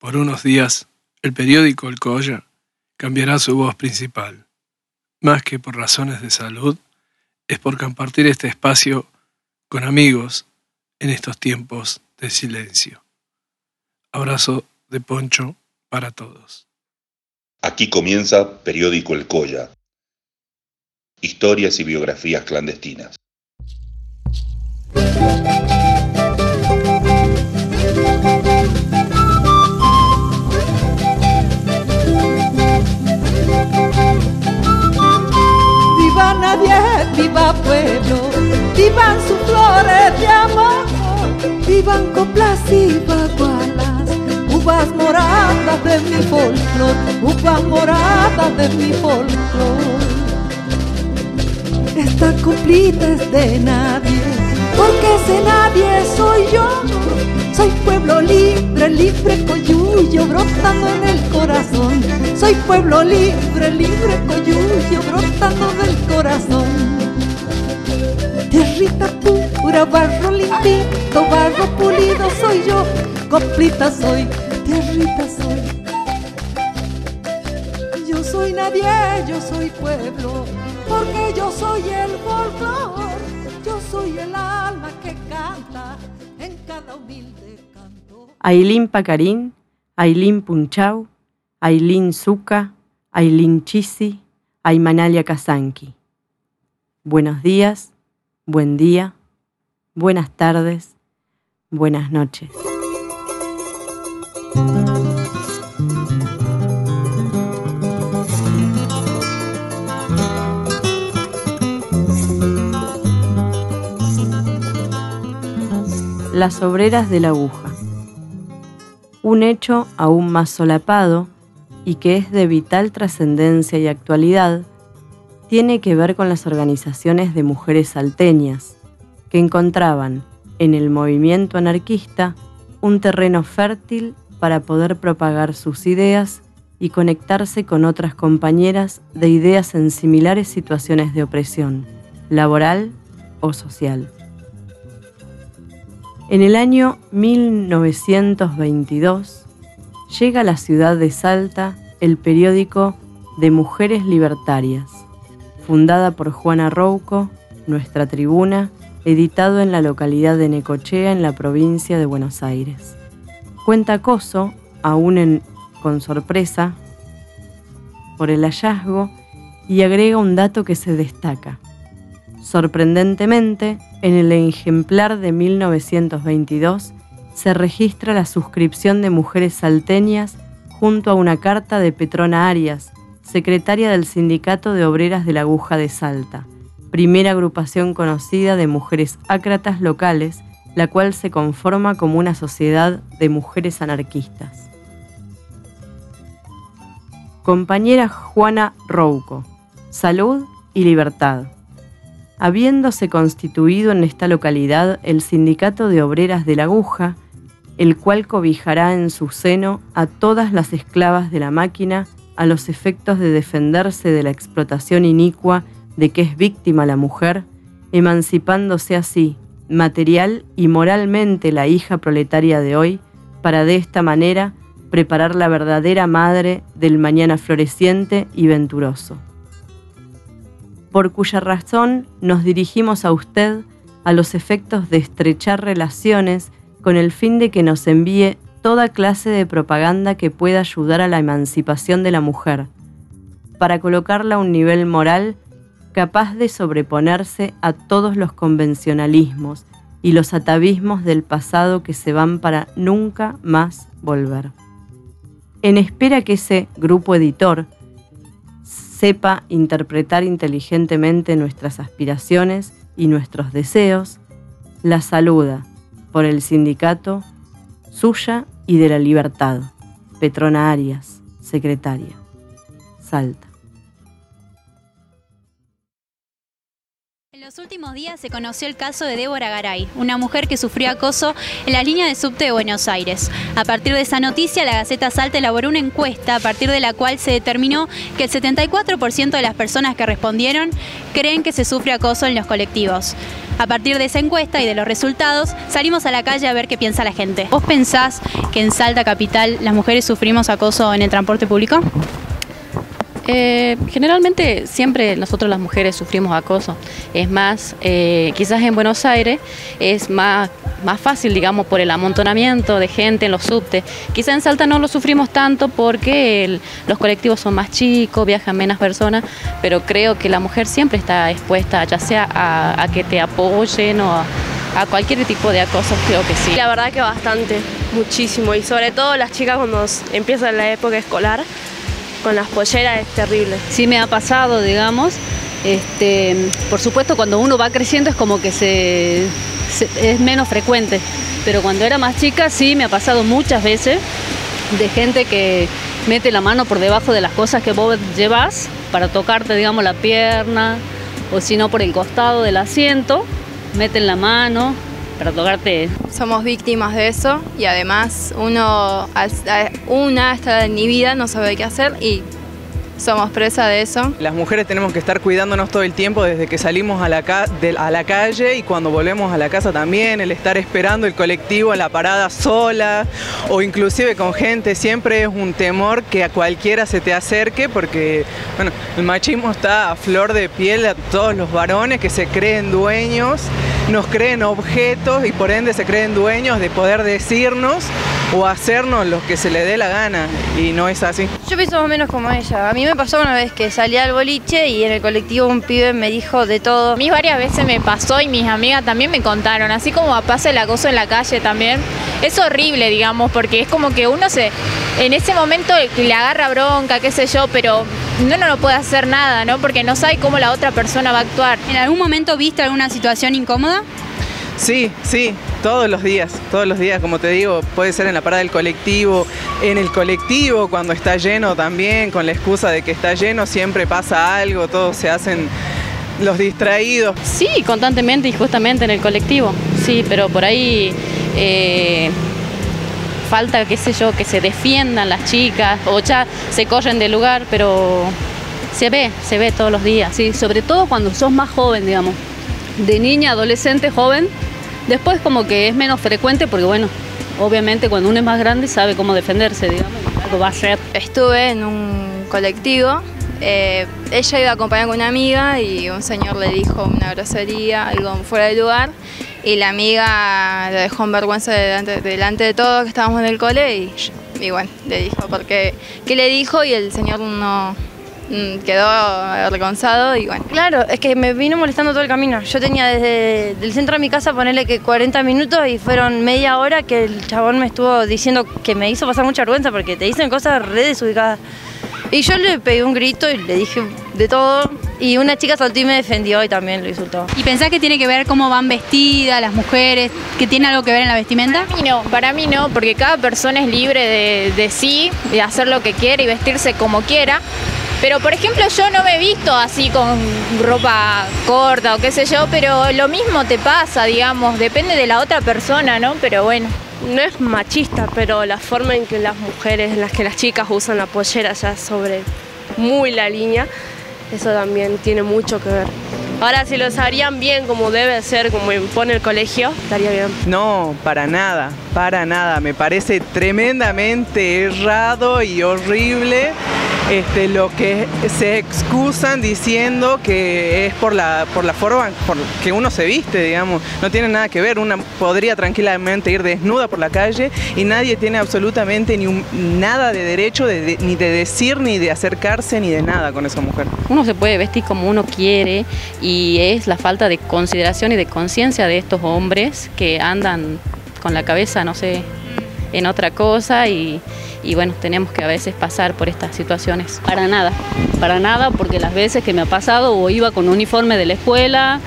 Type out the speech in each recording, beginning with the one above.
Por unos días, el periódico El Colla cambiará su voz principal. Más que por razones de salud, es por compartir este espacio con amigos en estos tiempos de silencio. Abrazo de poncho para todos. Aquí comienza Periódico El Colla. Historias y biografías clandestinas. Viva pueblo, vivan sus flores de amor, vivan coplas y bagualas, uvas moradas de mi folclor, uvas moradas de mi folclor. Esta coplita es de nadie, porque ese nadie soy yo. Soy pueblo libre, libre coyuyo, brotando en el corazón. Soy pueblo libre, libre coyuyo, brotando del corazón. Tierrita pura, barro limpito, barro pulido soy yo. Coplita soy, tierrita soy. Yo soy nadie, yo soy pueblo porque yo soy el folclor, yo soy el alma que canta en cada humilde canto. Ailín Pacarín, Ailín Punchau, Ailín Zuca, Ailín Chisi, Aymanalia Kazanki. Buenos días, buen día, buenas tardes, buenas noches. Las obreras de la aguja. Un hecho aún más solapado y que es de vital trascendencia y actualidad, tiene que ver con las organizaciones de mujeres salteñas, que encontraban en el movimiento anarquista un terreno fértil para poder propagar sus ideas y conectarse con otras compañeras de ideas en similares situaciones de opresión, laboral o social. En el año 1922 llega a la ciudad de Salta el periódico de Mujeres Libertarias, fundada por Juana Rouco, nuestra tribuna, editado en la localidad de Necochea en la provincia de Buenos Aires. Cuenta Coso, aún con sorpresa, por el hallazgo y agrega un dato que se destaca. Sorprendentemente, en el ejemplar de 1922 se registra la suscripción de mujeres salteñas junto a una carta de Petrona Arias, secretaria del Sindicato de Obreras de la Aguja de Salta, primera agrupación conocida de mujeres ácratas locales, la cual se conforma como una sociedad de mujeres anarquistas. Compañera Juana Rouco, Salud y Libertad habiéndose constituido en esta localidad el Sindicato de Obreras de la Aguja, el cual cobijará en su seno a todas las esclavas de la máquina a los efectos de defenderse de la explotación inicua de que es víctima la mujer, emancipándose así, material y moralmente la hija proletaria de hoy, para de esta manera preparar la verdadera madre del mañana floreciente y venturoso. Por cuya razón nos dirigimos a usted a los efectos de estrechar relaciones con el fin de que nos envíe toda clase de propaganda que pueda ayudar a la emancipación de la mujer, para colocarla a un nivel moral capaz de sobreponerse a todos los convencionalismos y los atavismos del pasado que se van para nunca más volver. En espera que ese grupo editor, sepa interpretar inteligentemente nuestras aspiraciones y nuestros deseos, la saluda por el sindicato suya y de la libertad. Petrona Arias, secretaria. Salta. Los últimos días se conoció el caso de Débora Garay, una mujer que sufrió acoso en la línea de subte de Buenos Aires. A partir de esa noticia, la Gaceta Salta elaboró una encuesta a partir de la cual se determinó que el 74% de las personas que respondieron creen que se sufre acoso en los colectivos. A partir de esa encuesta y de los resultados, salimos a la calle a ver qué piensa la gente. ¿Vos pensás que en Salta Capital las mujeres sufrimos acoso en el transporte público? Eh, generalmente siempre nosotros las mujeres sufrimos acoso. Es más, eh, quizás en Buenos Aires es más, más fácil, digamos, por el amontonamiento de gente en los subtes. Quizás en Salta no lo sufrimos tanto porque los colectivos son más chicos, viajan menos personas, pero creo que la mujer siempre está expuesta, ya sea a, que te apoyen o a, a cualquier tipo de acoso, creo que sí. La verdad que bastante, muchísimo, y sobre todo las chicas cuando empiezan la época escolar con las polleras es terrible. Sí me ha pasado, digamos. Este, por supuesto, cuando uno va creciendo es como que es menos frecuente, pero cuando era más chica sí me ha pasado muchas veces de gente que mete la mano por debajo de las cosas que vos llevas para tocarte, digamos, la pierna o si no por el costado del asiento, meten la mano para tocarte. Somos víctimas de eso y además uno, una está en mi vida, no sabe qué hacer y somos presa de eso. Las mujeres tenemos que estar cuidándonos todo el tiempo desde que salimos a la, calle y cuando volvemos a la casa también, el estar esperando el colectivo en la parada sola o inclusive con gente, siempre es un temor que a cualquiera se te acerque porque bueno, el machismo está a flor de piel a todos los varones que se creen dueños, nos creen objetos y por ende se creen dueños de poder decirnos o hacernos lo que se le dé la gana y no es así. Yo pienso más o menos como ella. A mí me pasó una vez que salí al boliche y en el colectivo un pibe me dijo de todo. A mí varias veces me pasó y mis amigas también me contaron, así como pasa el acoso en la calle también. Es horrible, digamos, porque es como que uno se en ese momento le agarra bronca, qué sé yo, pero no, no, no puede hacer nada, ¿no? Porque no sabe cómo la otra persona va a actuar. ¿En algún momento viste alguna situación incómoda? Sí, sí, todos los días, todos los días, como te digo, puede ser en la parada del colectivo, en el colectivo cuando está lleno también, con la excusa de que está lleno, siempre pasa algo, todos se hacen los distraídos. Sí, constantemente y justamente en el colectivo, sí, pero por ahí eh, falta, qué sé yo, que se defiendan las chicas o ya se corren del lugar, pero se ve, se ve todos los días. Sí, sobre todo cuando sos más joven, digamos, de niña, adolescente, joven Después como que es menos frecuente porque bueno, obviamente cuando uno es más grande sabe cómo defenderse, digamos, algo va a ser. Estuve en un colectivo, eh, ella iba a acompañar con una amiga y un señor le dijo una grosería, algo fuera de lugar, y la amiga le dejó en vergüenza delante, de todos que estábamos en el cole y, y bueno, le dijo porque qué le dijo y el señor no, quedó avergonzado y bueno. Claro, es que me vino molestando todo el camino. Yo tenía desde el centro de mi casa ponerle que 40 minutos y fueron media hora que el chabón me estuvo diciendo que me hizo pasar mucha vergüenza porque te dicen cosas re desubicadas. Y yo le pegué un grito y le dije de todo. Y una chica saltó y me defendió y también lo insultó. ¿Y pensás que tiene que ver cómo van vestidas las mujeres? ¿Que tiene algo que ver en la vestimenta? Para mí no, para mí no, porque cada persona es libre de, de sí, de hacer lo que quiera y vestirse como quiera. Pero por ejemplo yo no me he visto así con ropa corta o qué sé yo, pero lo mismo te pasa, digamos, depende de la otra persona, ¿no? Pero bueno. No es machista, pero la forma en que las mujeres, en las que las chicas usan la pollera ya sobre muy la línea, eso también tiene mucho que ver. Ahora, si los harían bien como debe ser, como impone el colegio, estaría bien. No, para nada, para nada. Me parece tremendamente errado y horrible este, lo que se excusan diciendo que es por la, por la forma por que uno se viste, digamos. No tiene nada que ver. Una podría tranquilamente ir desnuda por la calle y nadie tiene absolutamente ni nada de derecho ni de decir, ni de acercarse, ni de nada con esa mujer. Uno se puede vestir como uno quiere y es la falta de consideración y de conciencia de estos hombres que andan con la cabeza, no sé, en otra cosa y y bueno, tenemos que a veces pasar por estas situaciones. Para nada, para nada, porque las veces que me ha pasado o iba con uniforme de la escuela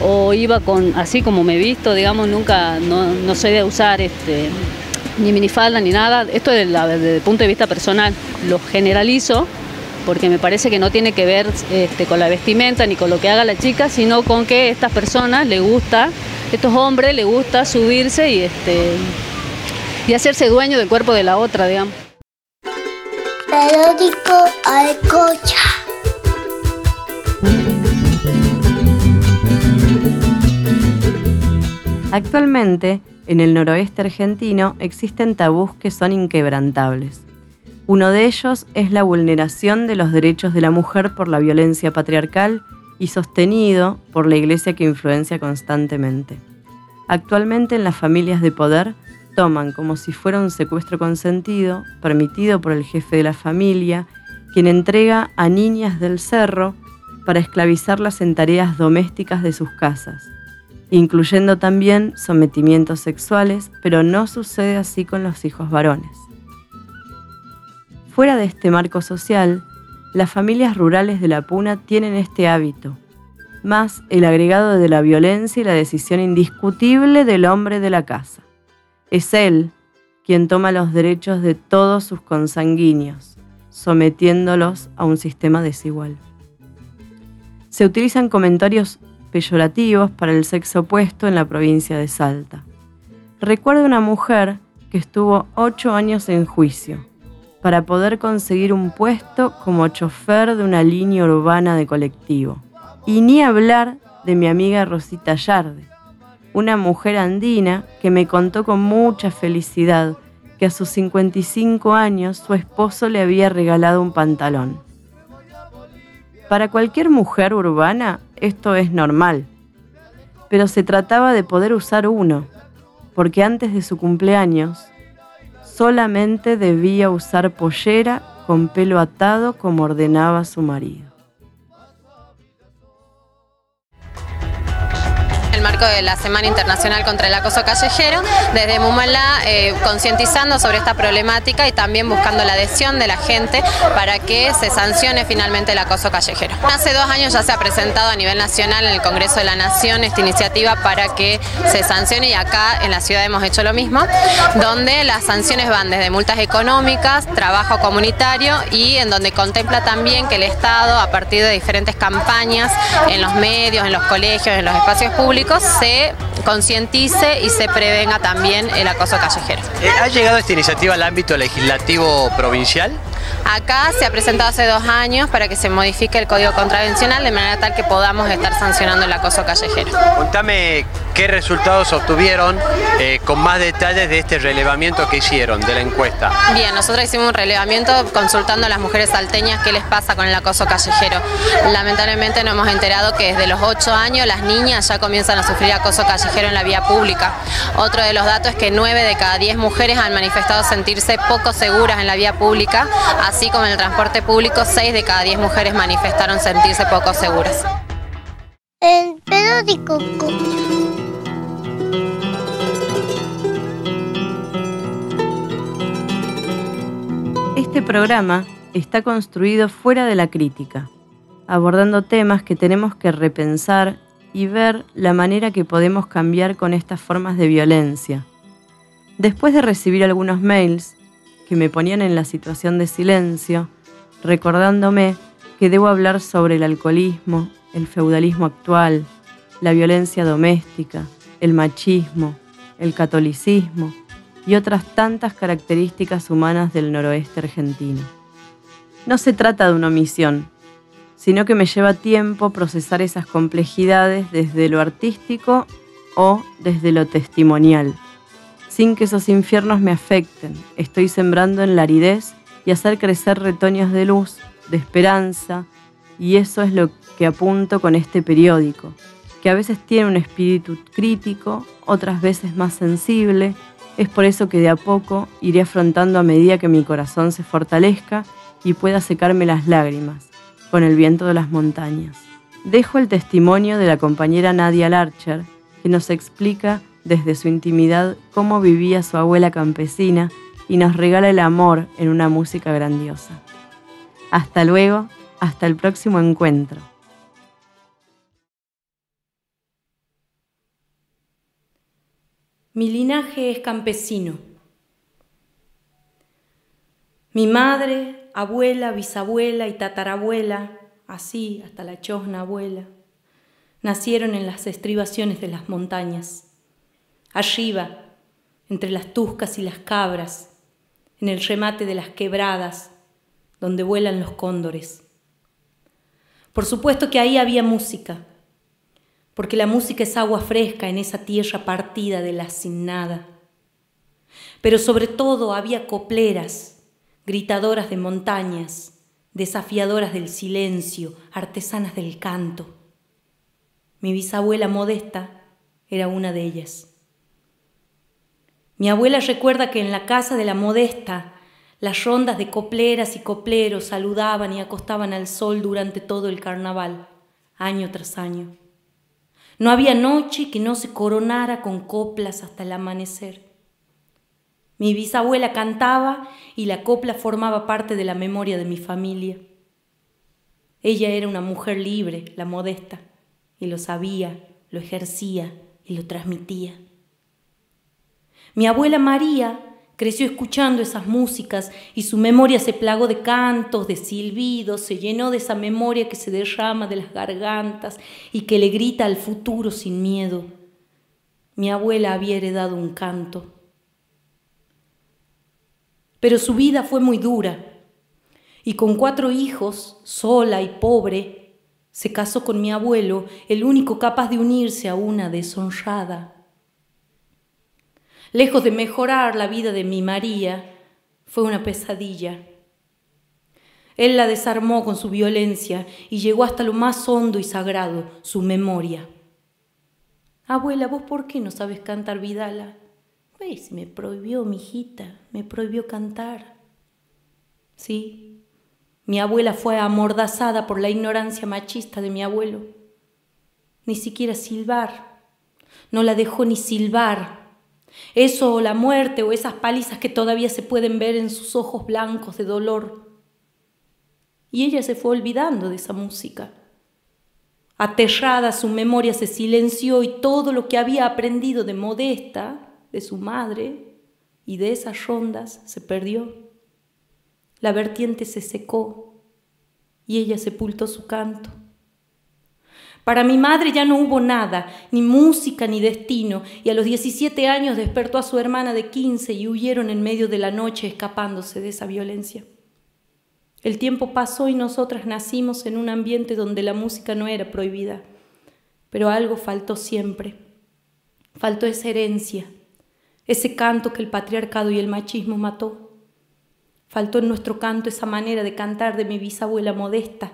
o iba con, así como me he visto, digamos, nunca, no, no sé de usar este, ni minifalda ni nada. Esto desde, el punto de vista personal, lo generalizo porque me parece que no tiene que ver este, con la vestimenta ni con lo que haga la chica, sino con que a estas personas le gusta, estos hombres le gusta subirse y este y hacerse dueño del cuerpo de la otra, digamos. Periódico Alcocha. Actualmente, en el noroeste argentino existen tabús que son inquebrantables. Uno de ellos es la vulneración de los derechos de la mujer por la violencia patriarcal y sostenido por la Iglesia que influencia constantemente. Actualmente en las familias de poder toman como si fuera un secuestro consentido, permitido por el jefe de la familia, quien entrega a niñas del cerro para esclavizarlas en tareas domésticas de sus casas, incluyendo también sometimientos sexuales, pero no sucede así con los hijos varones. Fuera de este marco social, las familias rurales de la Puna tienen este hábito, más el agregado de la violencia y la decisión indiscutible del hombre de la casa. Es él quien toma los derechos de todos sus consanguíneos, sometiéndolos a un sistema desigual. Se utilizan comentarios peyorativos para el sexo opuesto en la provincia de Salta. Recuerdo una mujer que estuvo ocho años en juicio para poder conseguir un puesto como chofer de una línea urbana de colectivo. Y ni hablar de mi amiga Rosita Yarde, una mujer andina que me contó con mucha felicidad que a sus 55 años su esposo le había regalado un pantalón. Para cualquier mujer urbana esto es normal, pero se trataba de poder usar uno, porque antes de su cumpleaños solamente debía usar pollera con pelo atado como ordenaba su marido. De la Semana Internacional contra el Acoso Callejero, desde Mumala eh, concientizando sobre esta problemática y también buscando la adhesión de la gente para que se sancione finalmente el acoso callejero. Hace dos años ya se ha presentado a nivel nacional en el Congreso de la Nación esta iniciativa para que se sancione y acá en la ciudad hemos hecho lo mismo, donde las sanciones van desde multas económicas, trabajo comunitario y en donde contempla también que el Estado, a partir de diferentes campañas en los medios, en los colegios, en los espacios públicos, se concientice y se prevenga también el acoso callejero. Eh, ¿Ha llegado esta iniciativa al ámbito legislativo provincial? Acá se ha presentado hace dos años para que se modifique el código contravencional de manera tal que podamos estar sancionando el acoso callejero. Contame qué resultados obtuvieron eh, con más detalles de este relevamiento que hicieron de la encuesta. Bien, nosotros hicimos un relevamiento consultando a las mujeres salteñas qué les pasa con el acoso callejero. Lamentablemente nos hemos enterado que desde los 8 años las niñas ya comienzan a sufrir acoso callejero en la vía pública. Otro de los datos es que 9 de cada 10 mujeres han manifestado sentirse poco seguras en la vía pública, así como en el transporte público 6 de cada 10 mujeres manifestaron sentirse poco seguras. El periódico Este programa está construido fuera de la crítica, abordando temas que tenemos que repensar y ver la manera que podemos cambiar con estas formas de violencia. Después de recibir algunos mails que me ponían en la situación de silencio, recordándome que debo hablar sobre el alcoholismo, el feudalismo actual, la violencia doméstica, el machismo, el catolicismo y otras tantas características humanas del noroeste argentino. No se trata de una omisión, sino que me lleva tiempo procesar esas complejidades desde lo artístico o desde lo testimonial, sin que esos infiernos me afecten. Estoy sembrando en la aridez y hacer crecer retoños de luz, de esperanza, y eso es lo que apunto con este periódico, que a veces tiene un espíritu crítico, otras veces más sensible. Es por eso que de a poco iré afrontando a medida que mi corazón se fortalezca y pueda secarme las lágrimas con el viento de las montañas. Dejo el testimonio de la compañera Nadia Larcher, que nos explica desde su intimidad cómo vivía su abuela campesina y nos regala el amor en una música grandiosa. Hasta luego, hasta el próximo encuentro. Mi linaje es campesino. Mi madre, abuela, bisabuela y tatarabuela, así hasta la chosna abuela, nacieron en las estribaciones de las montañas, arriba, entre las tuscas y las cabras, en el remate de las quebradas, donde vuelan los cóndores. Por supuesto que ahí había música, porque la música es agua fresca en esa tierra partida de la sin nada. Pero sobre todo había copleras, gritadoras de montañas, desafiadoras del silencio, artesanas del canto. Mi bisabuela modesta era una de ellas. Mi abuela recuerda que en la casa de la modesta las rondas de copleras y copleros saludaban y acostaban al sol durante todo el carnaval, año tras año. No había noche que no se coronara con coplas hasta el amanecer. Mi bisabuela cantaba y la copla formaba parte de la memoria de mi familia. Ella era una mujer libre, la modesta, y lo sabía, lo ejercía y lo transmitía. Mi abuela María creció escuchando esas músicas y su memoria se plagó de cantos, de silbidos, se llenó de esa memoria que se derrama de las gargantas y que le grita al futuro sin miedo. Mi abuela había heredado un canto. Pero su vida fue muy dura y con cuatro hijos, sola y pobre, se casó con mi abuelo, el único capaz de unirse a una deshonrada Lejos de mejorar la vida de mi María, fue una pesadilla. Él la desarmó con su violencia y llegó hasta lo más hondo y sagrado, su memoria. Abuela, ¿vos por qué no sabes cantar Vidala? Pues me prohibió, mi hijita, me prohibió cantar. Sí, mi abuela fue amordazada por la ignorancia machista de mi abuelo. Ni siquiera silbar. No la dejó ni silbar eso o la muerte o esas palizas que todavía se pueden ver en sus ojos blancos de dolor. Y ella se fue olvidando de esa música. Aterrada su memoria se silenció y todo lo que había aprendido de Modesta, de su madre y de esas rondas se perdió. La vertiente se secó y ella sepultó su canto. Para mi madre ya no hubo nada, ni música ni destino, y a los 17 años despertó a su hermana de 15 y huyeron en medio de la noche escapándose de esa violencia. El tiempo pasó y nosotras nacimos en un ambiente donde la música no era prohibida, pero algo faltó siempre. Faltó esa herencia, ese canto que el patriarcado y el machismo mató. Faltó en nuestro canto esa manera de cantar de mi bisabuela modesta,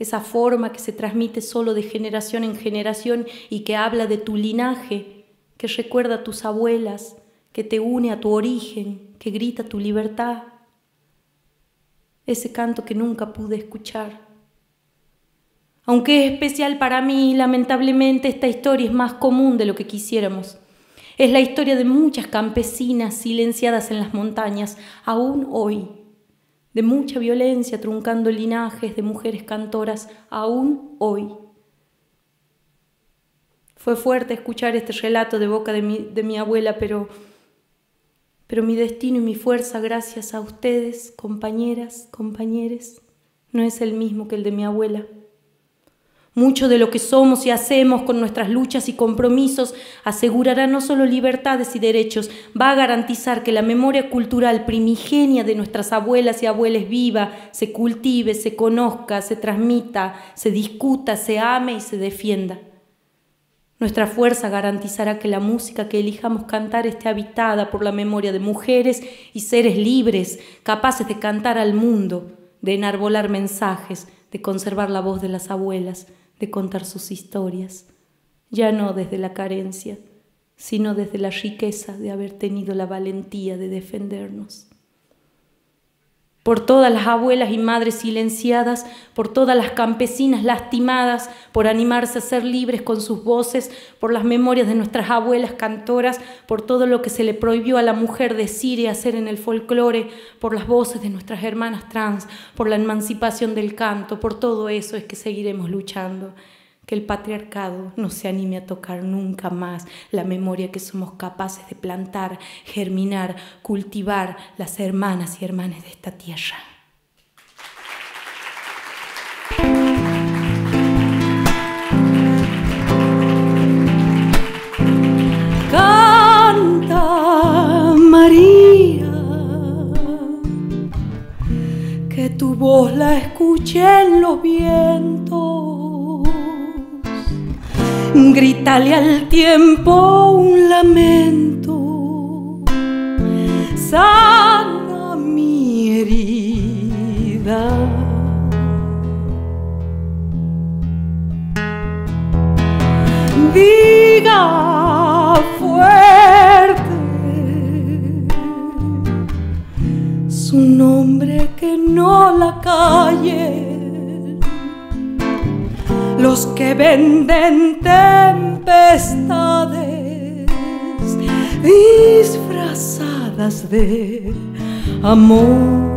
esa forma que se transmite solo de generación en generación y que habla de tu linaje, que recuerda a tus abuelas, que te une a tu origen, que grita tu libertad. Ese canto que nunca pude escuchar. Aunque es especial para mí, lamentablemente esta historia es más común de lo que quisiéramos. Es la historia de muchas campesinas silenciadas en las montañas, aún hoy de mucha violencia truncando linajes de mujeres cantoras aún hoy. Fue fuerte escuchar este relato de boca de mi, de mi abuela, pero, pero mi destino y mi fuerza, gracias a ustedes, compañeras, compañeros, no es el mismo que el de mi abuela. Mucho de lo que somos y hacemos con nuestras luchas y compromisos asegurará no solo libertades y derechos, va a garantizar que la memoria cultural primigenia de nuestras abuelas y abuelos viva, se cultive, se conozca, se transmita, se discuta, se ame y se defienda. Nuestra fuerza garantizará que la música que elijamos cantar esté habitada por la memoria de mujeres y seres libres, capaces de cantar al mundo, de enarbolar mensajes, de conservar la voz de las abuelas, de contar sus historias, ya no desde la carencia, sino desde la riqueza de haber tenido la valentía de defendernos. Por todas las abuelas y madres silenciadas, por todas las campesinas lastimadas, por animarse a ser libres con sus voces, por las memorias de nuestras abuelas cantoras, por todo lo que se le prohibió a la mujer decir y hacer en el folclore, por las voces de nuestras hermanas trans, por la emancipación del canto, por todo eso es que seguiremos luchando que el patriarcado no se anime a tocar nunca más la memoria que somos capaces de plantar, germinar, cultivar las hermanas y hermanas de esta tierra. Canta María, que tu voz la escuche en los vientos grítale al tiempo un lamento, sana mi herida. Diga fuerte su nombre que no la calle los que venden tempestades disfrazadas de amor.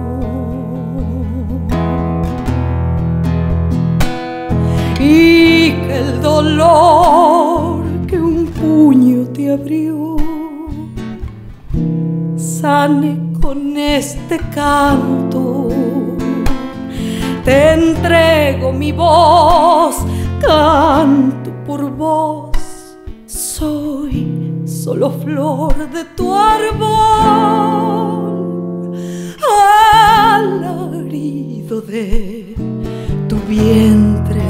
Y que el dolor que un puño te abrió sane con este canto te entrego mi voz, canto por vos, soy solo flor de tu árbol, alarido de tu vientre.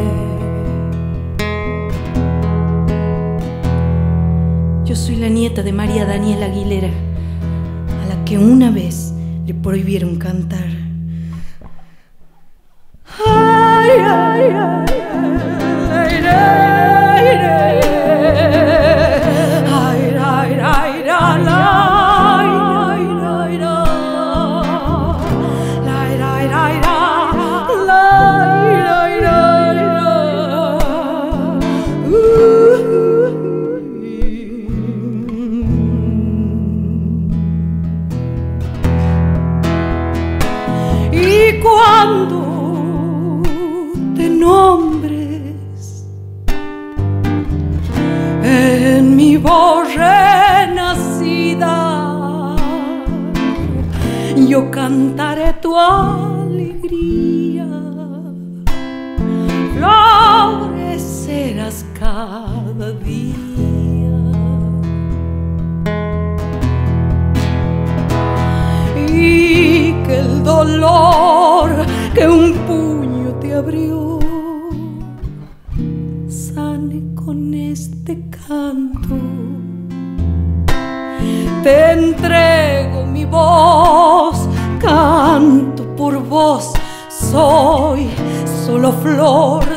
Yo soy la nieta de María Daniela Aguilera, a la que una vez le prohibieron cantar. Y cada día. y que el dolor que un puño te abrió sane con este canto. Te entrego mi voz, canto por vos, soy solo flor